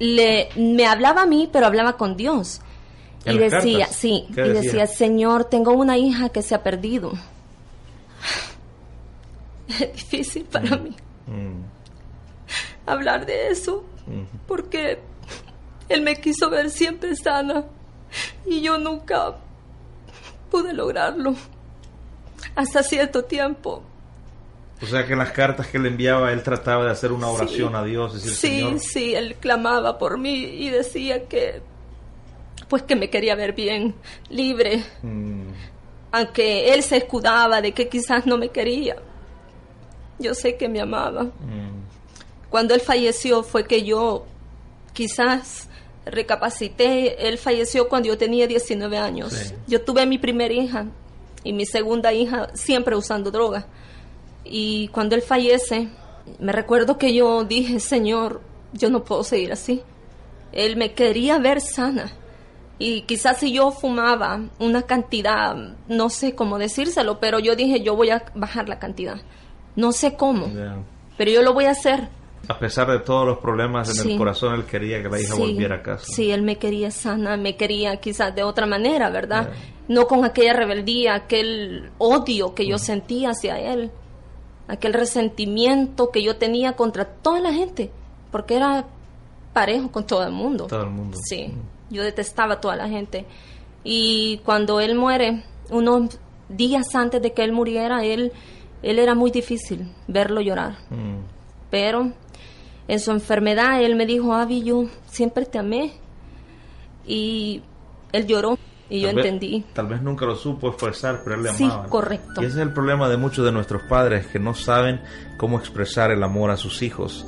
le me hablaba a mí, pero hablaba con Dios. ¿En Y decía, cartas? sí, ¿Qué y decía? decía, Señor, tengo una hija que se ha perdido. Es difícil para mí Mm, hablar de eso, mm. porque él me quiso ver siempre sana y yo nunca pude lograrlo. Hasta cierto tiempo. O sea que en las cartas que le enviaba él trataba de hacer una oración Sí. a Dios, decir, Sí, Señor, sí, él clamaba por mí y decía que, pues que me quería ver bien, libre, mm, aunque él se escudaba de que quizás no me quería. Yo sé que me amaba. mm, Cuando él falleció fue que yo quizás recapacité. Él falleció cuando yo tenía 19 años. Sí. Yo tuve mi primera hija y mi segunda hija siempre usando droga. Y cuando él fallece, me recuerdo que yo dije, Señor, yo no puedo seguir así. Él me quería ver sana. Y quizás si yo fumaba una cantidad, no sé cómo decírselo, pero yo dije, yo voy a bajar la cantidad. No sé cómo, pero yo lo voy a hacer. A pesar de todos los problemas en Sí. el corazón, él quería que la hija Sí, volviera a casa. Sí, él me quería sana, me quería quizás de otra manera, ¿verdad? No con aquella rebeldía, aquel odio que yo sentía hacia él, aquel resentimiento que yo tenía contra toda la gente, porque era parejo con todo el mundo. Todo el mundo. Sí, yo detestaba a toda la gente. Y cuando él muere, unos días antes de que él muriera, él, él era muy difícil verlo llorar Mm, pero en su enfermedad él me dijo, Avi, yo siempre te amé. Y él lloró y yo vez- entendí. Tal vez nunca lo supo expresar, pero él le Sí, amaba. correcto. Y ese es el problema de muchos de nuestros padres, que no saben cómo expresar el amor a sus hijos.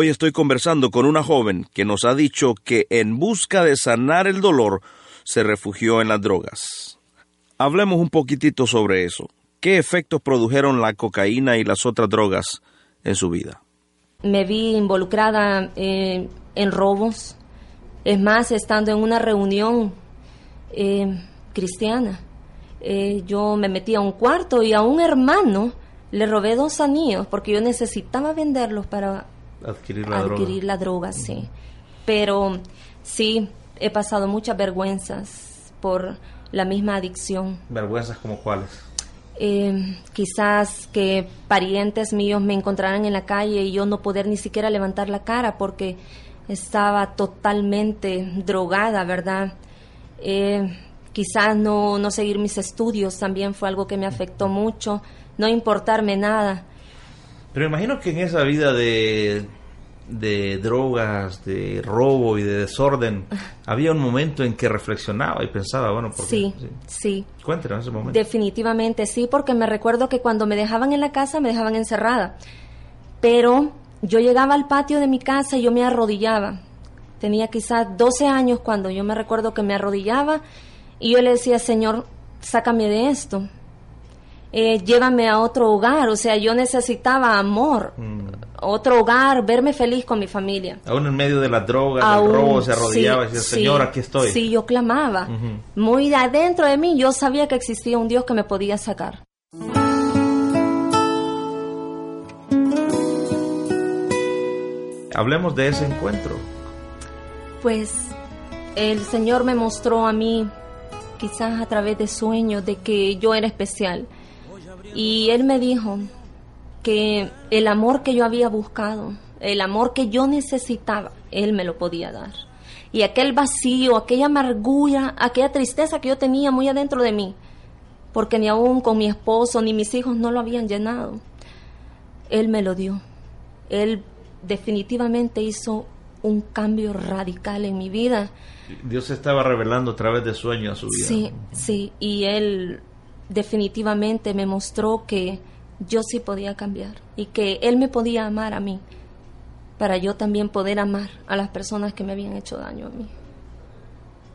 Hoy estoy conversando con una joven que nos ha dicho que en busca de sanar el dolor se refugió en las drogas. Hablemos un poquitito sobre eso. ¿Qué efectos produjeron la cocaína y las otras drogas en su vida? Me vi involucrada eh, en robos. Es más, estando en una reunión eh, cristiana, eh, yo me metí a un cuarto y a un hermano le robé dos anillos porque yo necesitaba venderlos para Adquirir la adquirir droga. la droga, sí. Pero sí, he pasado muchas vergüenzas por la misma adicción. Vergüenzas como cuáles. Eh, quizás que parientes míos me encontraran en la calle y yo no poder ni siquiera levantar la cara porque estaba totalmente drogada, ¿verdad? Eh, quizás no, no seguir mis estudios también fue algo que me afectó mucho, no importarme nada. Pero imagino que en esa vida de, de drogas, de robo y de desorden, había un momento en que reflexionaba y pensaba, bueno, ¿por qué? Sí, sí. Cuéntenos ese momento. Definitivamente sí, porque me recuerdo que cuando me dejaban en la casa me dejaban encerrada. Pero yo llegaba al patio de mi casa y yo me arrodillaba. Tenía quizás 12 años cuando yo me recuerdo que me arrodillaba y yo le decía, Señor, sácame de esto. Eh, llévame a otro hogar. O sea, yo necesitaba amor, Mm. otro hogar, verme feliz con mi familia. Aún en medio de las drogas, del robo, se arrodillaba y decía, sí, Señor, aquí estoy. Sí, yo clamaba. Muy adentro de mí yo sabía que existía un Dios que me podía sacar. Hablemos de ese encuentro. Pues el Señor me mostró a mí, quizás a través de sueños, de que yo era especial. Y Él me dijo que el amor que yo había buscado, el amor que yo necesitaba, Él me lo podía dar. Y aquel vacío, aquella amargura, aquella tristeza que yo tenía muy adentro de mí, porque ni aún con mi esposo ni mis hijos no lo habían llenado, Él me lo dio. Él definitivamente hizo un cambio radical en mi vida. Dios se estaba revelando a través de sueños a su vida. Sí, sí, y él definitivamente me mostró que yo sí podía cambiar y que él me podía amar a mí para yo también poder amar a las personas que me habían hecho daño a mí.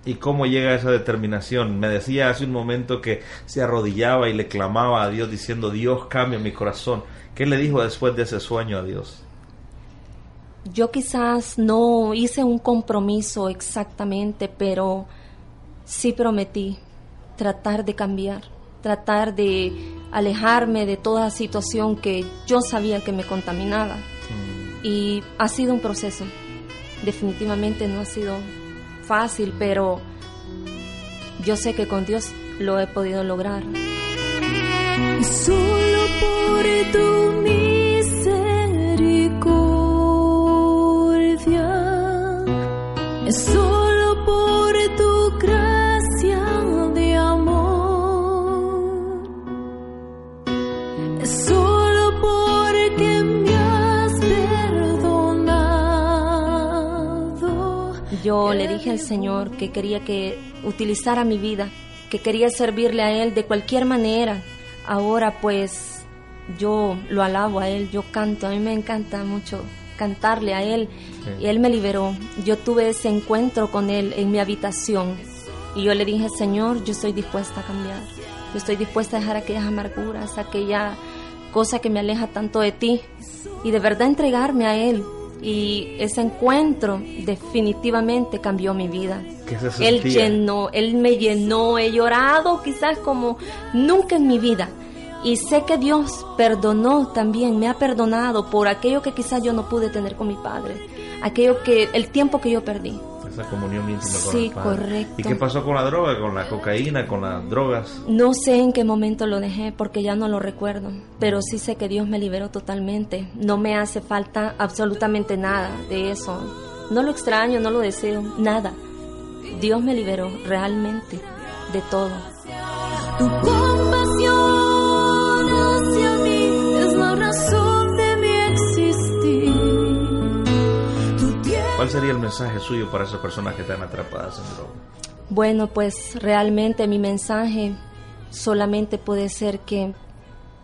¿Y cómo llega esa determinación? Me decía hace un momento que se arrodillaba y le clamaba a Dios diciendo, Dios cambia mi corazón. ¿Qué le dijo después de ese sueño a Dios? Yo quizás no hice un compromiso exactamente, pero sí prometí tratar de cambiar, tratar de alejarme de toda situación que yo sabía que me contaminaba. Y ha sido un proceso. Definitivamente no ha sido fácil, pero yo sé que con Dios lo he podido lograr. Y solo por tu misericordia, es solo por Al Señor que quería que utilizara mi vida, que quería servirle a Él de cualquier manera. Ahora pues yo lo alabo a Él, yo canto, a mí me encanta mucho cantarle a Él y Él me liberó. Yo tuve ese encuentro con Él en mi habitación y yo le dije, Señor, yo estoy dispuesta a cambiar, yo estoy dispuesta a dejar aquellas amarguras, aquella cosa que me aleja tanto de ti y de verdad entregarme a Él. Y ese encuentro definitivamente cambió mi vida. ¿Qué se Él llenó, Él me llenó, he llorado quizás como nunca en mi vida. Y sé que Dios perdonó también, me ha perdonado por aquello que quizás yo no pude tener con mi padre, aquello que, el tiempo que yo perdí. Esa comunión íntima con Sí, el Padre. correcto. ¿Y qué pasó con la droga, con la cocaína, con las drogas? No sé en qué momento lo dejé porque ya no lo recuerdo, pero sí sé que Dios me liberó totalmente. No me hace falta absolutamente nada de eso. No lo extraño, no lo deseo, nada. Dios me liberó realmente de todo. Tu compasión hacia mí es la razón ¿Cuál sería el mensaje suyo para esas personas que están atrapadas en droga? Bueno, pues realmente mi mensaje solamente puede ser que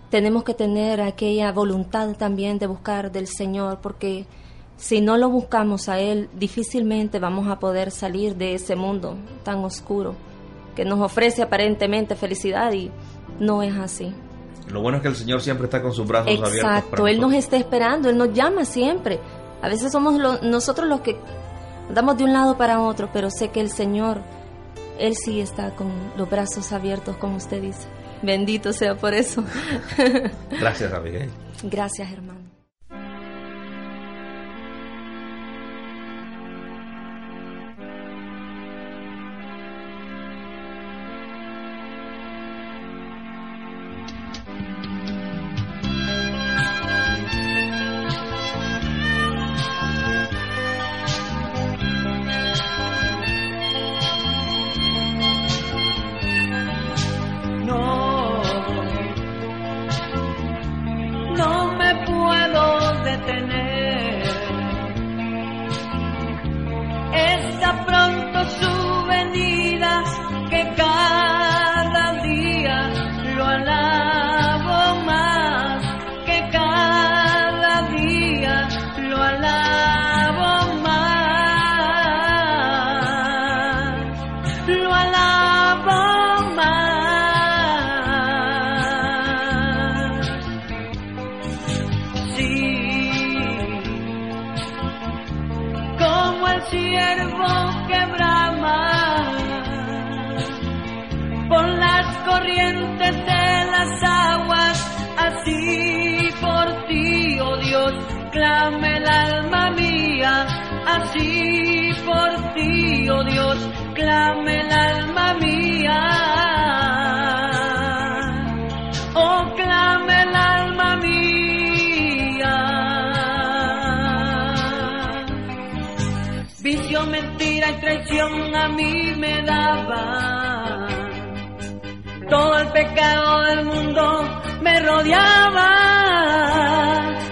tenemos que tener aquella voluntad también de buscar del Señor, porque si no lo buscamos a Él, difícilmente vamos a poder salir de ese mundo tan oscuro que nos ofrece aparentemente felicidad y no es así. Lo bueno es que el Señor siempre está con sus brazos abiertos. Exacto, Él nos está esperando, Él nos llama siempre. A veces somos lo- nosotros los que andamos de un lado para otro, pero sé que el Señor, Él sí está con los brazos abiertos, como usted dice. Bendito sea por eso. Gracias, Abigail. Gracias, hermano.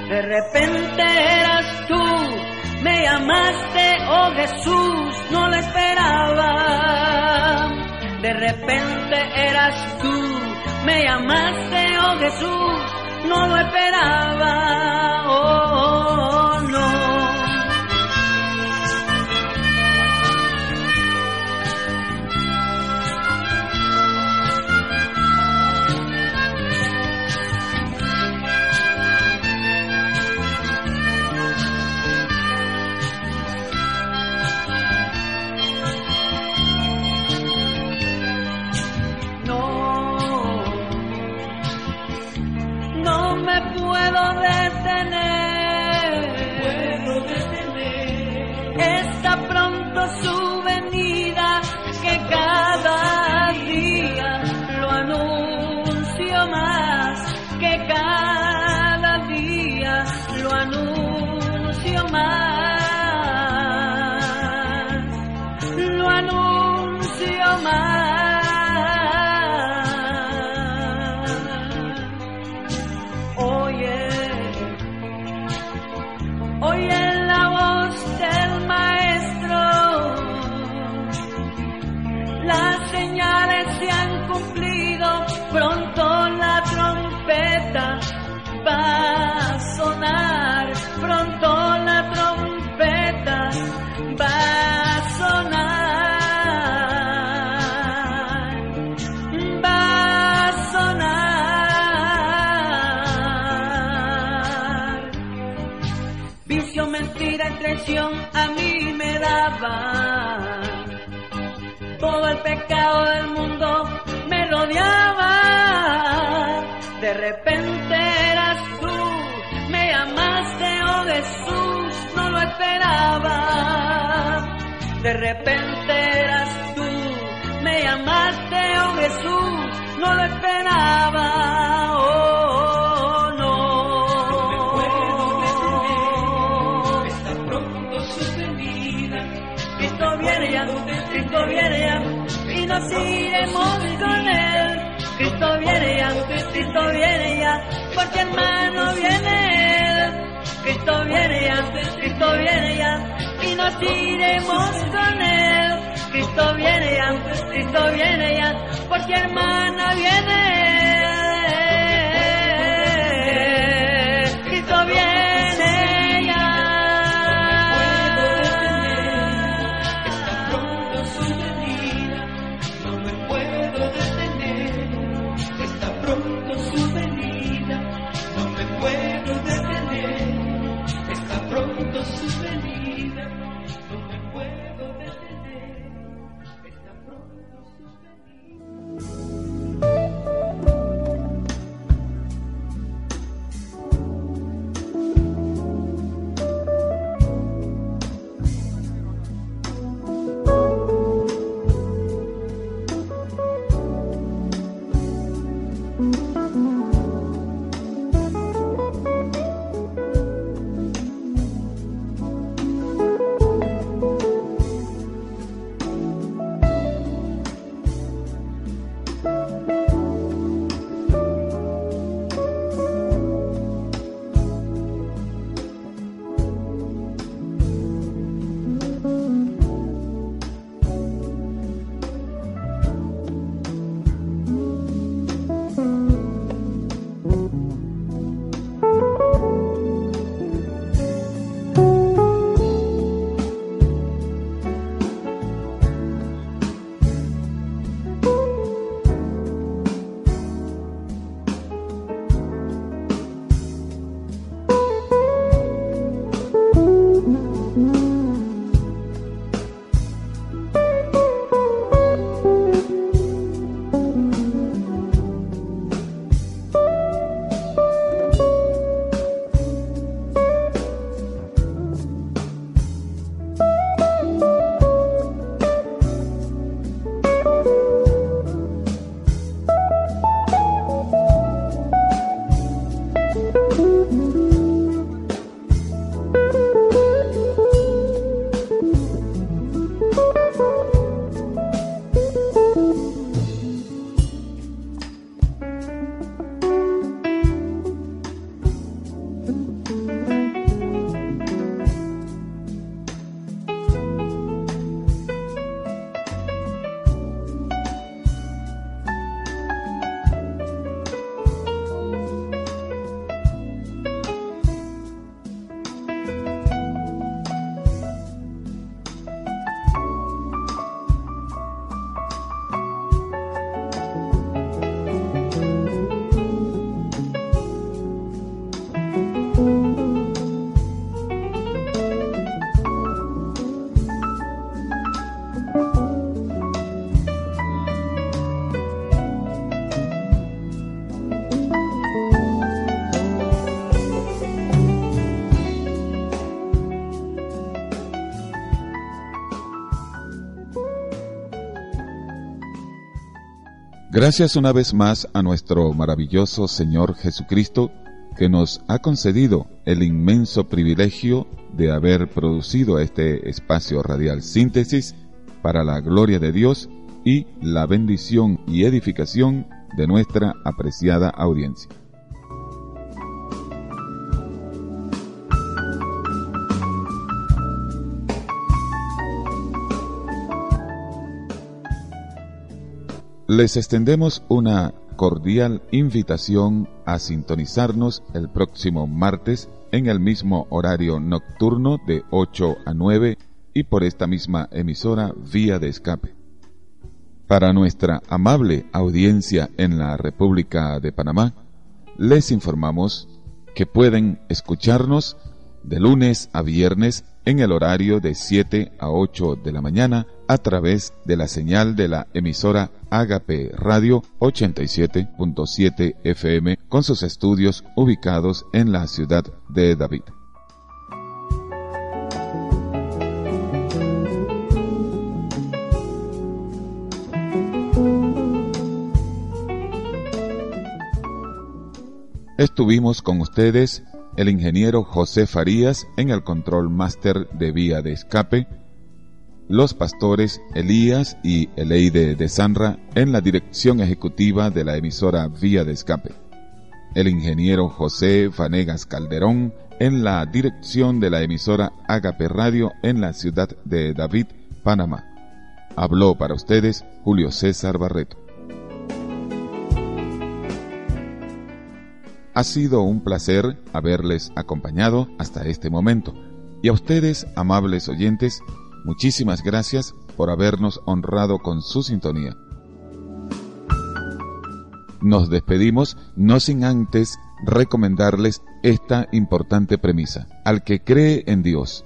De repente eras tú, me llamaste, oh Jesús, no lo esperaba. De repente eras tú, me llamaste, oh Jesús, no lo esperaba. oh. oh, oh. pecado del mundo me rodeaba. De repente eras tú, me llamaste, oh Jesús, no lo esperaba. De repente eras tú, me llamaste, oh Jesús. Cristo viene ya, porque hermano viene él. Cristo viene ya, Cristo viene ya, y nos iremos con él. Cristo viene ya, Cristo viene ya, porque hermano viene Gracias una vez más a nuestro maravilloso Señor Jesucristo que nos ha concedido el inmenso privilegio de haber producido este espacio radial síntesis para la gloria de Dios y la bendición y edificación de nuestra apreciada audiencia. Les extendemos una cordial invitación a sintonizarnos el próximo martes en el mismo horario nocturno de 8 a 9 y por esta misma emisora vía de escape. Para nuestra amable audiencia en la República de Panamá, les informamos que pueden escucharnos de lunes a viernes en el horario de 7 a 8 de la mañana a través de la señal de la emisora Agape Radio 87.7 FM con sus estudios ubicados en la ciudad de David. Estuvimos con ustedes el ingeniero José Farías en el control máster de vía de escape, los pastores Elías y Eleide de Sanra en la dirección ejecutiva de la emisora Vía de Escape, el ingeniero José Vanegas Calderón en la dirección de la emisora Agape Radio en la ciudad de David, Panamá. Habló para ustedes Julio César Barreto. Ha sido un placer haberles acompañado hasta este momento. Y a ustedes, amables oyentes, muchísimas gracias por habernos honrado con su sintonía. Nos despedimos no sin antes recomendarles esta importante premisa. Al que cree en Dios,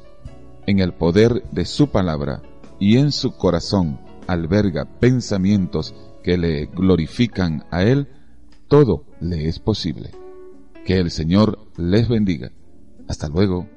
en el poder de su palabra y en su corazón alberga pensamientos que le glorifican a Él, todo le es posible. Que el Señor les bendiga. Hasta luego.